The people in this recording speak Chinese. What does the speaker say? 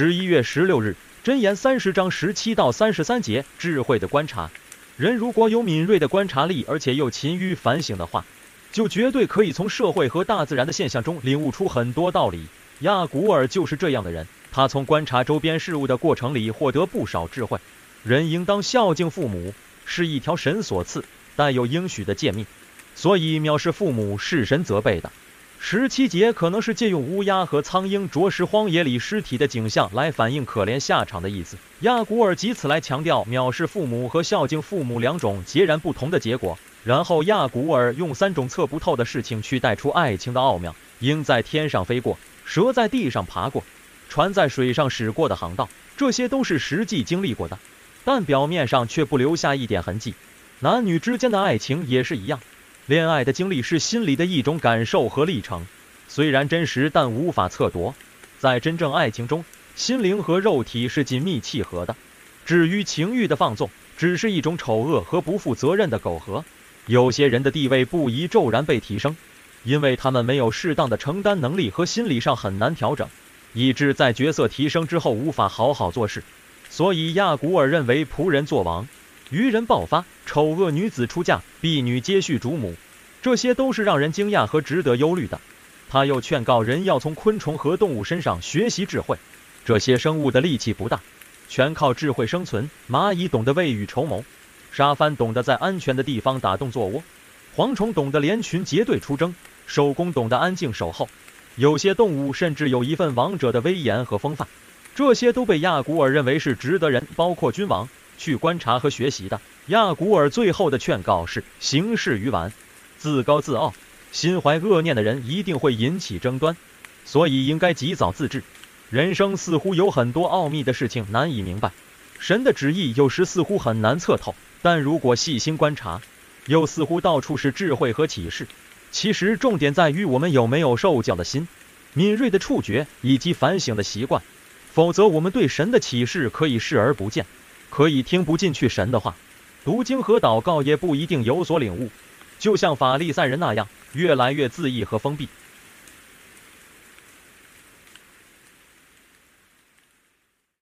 十一月十六日，箴言三十章十七到三十三节，智慧的观察。人如果有敏锐的观察力，而且又勤于反省的话，就绝对可以从社会和大自然的现象中领悟出很多道理。亚古尔就是这样的人，他从观察周边事物的过程里获得不少智慧。人应当孝敬父母，是一条神所赐、带有应许的诫命，所以藐视父母是神责备的。十七节可能是借用乌鸦和苍鹰啄食荒野里尸体的景象来反映可怜下场的意思。亚古尔借此来强调藐视父母和孝敬父母两种截然不同的结果。然后亚古尔用三种测不透的事情去带出爱情的奥妙：鹰在天上飞过，蛇在地上爬过，船在水上驶过的航道，这些都是实际经历过的，但表面上却不留下一点痕迹。男女之间的爱情也是一样。恋爱的经历是心里的一种感受和历程，虽然真实，但无法测度。在真正爱情中，心灵和肉体是紧密契合的。至于情欲的放纵，只是一种丑恶和不负责任的苟合。有些人的地位不宜骤然被提升，因为他们没有适当的承担能力和心理上很难调整，以致在角色提升之后无法好好做事。所以亚古尔认为仆人做王。愚人爆发，丑恶女子出嫁，婢女接续主母，这些都是让人惊讶和值得忧虑的。他又劝告人要从昆虫和动物身上学习智慧，这些生物的力气不大，全靠智慧生存。蚂蚁懂得未雨绸缪，沙帆懂得在安全的地方打洞做窝，蝗虫懂得连群结队出征，守宫懂得安静守候。有些动物甚至有一份王者的威严和风范，这些都被亚古尔认为是值得人，包括君王。去观察和学习的。亚古尔最后的劝告是：行事愚顽，自高自傲，心怀恶念的人一定会引起争端，所以应该及早自制。人生似乎有很多奥秘的事情难以明白，神的旨意有时似乎很难测透，但如果细心观察，又似乎到处是智慧和启示。其实重点在于我们有没有受教的心、敏锐的触觉以及反省的习惯，否则我们对神的启示可以视而不见。可以听不进去神的话，读经和祷告也不一定有所领悟，就像法利赛人那样，越来越自意和封闭。